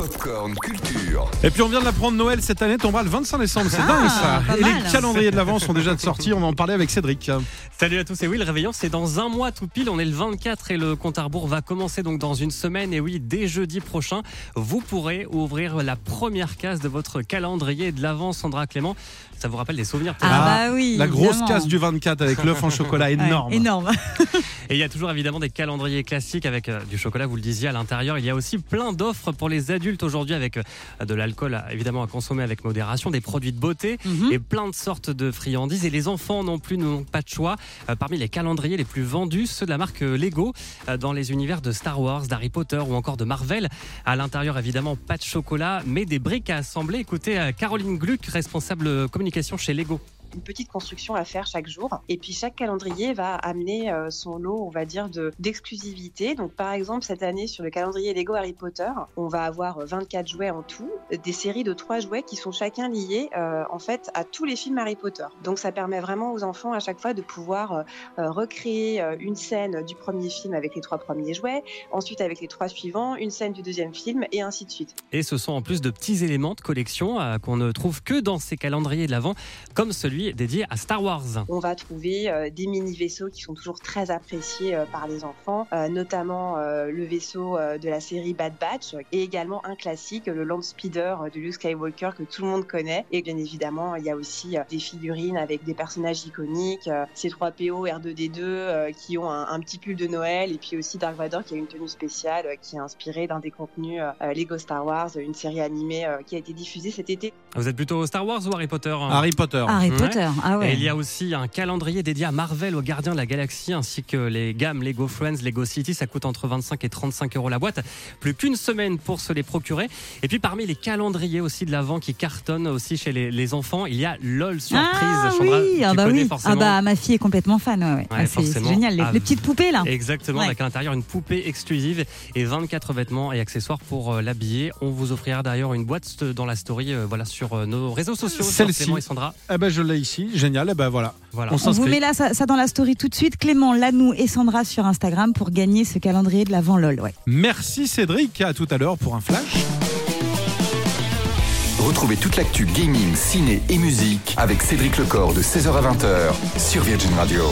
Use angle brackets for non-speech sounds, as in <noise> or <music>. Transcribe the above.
Popcorn Culture. Et puis on vient de l'apprendre, Noël cette année tombera le 25 décembre, c'est dingue ça. pas Et les calendriers de l'avant sont déjà de sortie, on va en parler avec Cédric. Salut à tous et oui, le réveillon c'est dans un mois tout pile, on est le 24 et le compte à rebours va commencer donc dans une semaine et oui, dès jeudi prochain, vous pourrez ouvrir la première case de votre calendrier de l'avant Sandra Clément. Ça vous rappelle des souvenirs peut-être? Ah, bah oui. La grosse évidemment. case du 24 avec l'œuf en chocolat Ouais, énorme. énorme. <laughs> Et il y a toujours évidemment des calendriers classiques avec euh, du chocolat, vous le disiez à l'intérieur. Il y a aussi plein d'offres pour les adultes aujourd'hui avec euh, de l'alcool euh, évidemment à consommer avec modération, des produits de beauté Mhm. et plein de sortes de friandises. Et les enfants non plus n'ont pas de choix. Euh, parmi les calendriers les plus vendus, ceux de la marque Lego dans les univers de Star Wars, d'Harry Potter ou encore de Marvel. À l'intérieur évidemment pas de chocolat, mais des briques à assembler. Écoutez Caroline Gluck, responsable communication chez Lego. Une petite construction à faire chaque jour. Et puis chaque calendrier va amener euh, son lot, on va dire, de d'exclusivité. Donc par exemple, cette année, sur le calendrier Lego Harry Potter, on va avoir euh, 24 jouets en tout, euh, des séries de trois jouets qui sont chacun liés euh, en fait à tous les films Harry Potter. Donc ça permet vraiment aux enfants à chaque fois de pouvoir euh, euh, recréer euh, une scène du premier film avec les trois premiers jouets, ensuite avec les trois suivants, une scène du deuxième film et ainsi de suite. Et ce sont en plus de petits éléments de collection euh, qu'on ne trouve que dans ces calendriers de l'Avent, comme celui dédié à Star Wars. On va trouver euh, des mini vaisseaux qui sont toujours très appréciés euh, par les enfants, euh, notamment euh, le vaisseau euh, de la série Bad Batch et également un classique, le Land Speeder euh, de Luke Skywalker que tout le monde connaît. Et bien évidemment, il y a aussi euh, des figurines avec des personnages iconiques, euh, C3PO, R2D2 euh, qui ont un, un petit pull de Noël et puis aussi Dark Vador qui a une tenue spéciale euh, qui est inspirée d'un des contenus euh, Lego Star Wars, une série animée euh, qui a été diffusée cet été. Vous êtes plutôt Star Wars ou Harry Potter? Hein Harry Potter. Harry. Potter. Ah Et il y a aussi un calendrier dédié à Marvel, aux gardiens de la galaxie, ainsi que les gammes Lego Friends, Lego City. Ça coûte entre 25 et 35 euros la boîte. Plus qu'une semaine pour se les procurer. Et puis parmi les calendriers aussi de l'avant qui cartonnent aussi chez les, les enfants, il y a LOL Surprise. ah Chandra, oui, tu ah bah connais oui. forcément. Ah bah ma fille est complètement fan. Ouais, ouais. Ah, c'est- génial. Les, Ah, les petites poupées là. Exactement, Ouais. avec à l'intérieur une poupée exclusive et 24 vêtements et accessoires pour euh, l'habiller. On vous offrira d'ailleurs une boîte dans la story euh, voilà, sur euh, nos réseaux sociaux. Celle-ci. Et Sandra. Eh ben je l'ai ici, génial, eh ben voilà. Voilà. On On vous met là ça, ça dans la story tout de suite. Clément, Lanou et Sandra sur Instagram pour gagner ce calendrier de l'avant LOL. Ouais. Merci Cédric, à tout à l'heure pour un flash. Retrouvez toute l'actu gaming, ciné et musique avec Cédric Lecor de 16h à 20h sur Virgin Radio.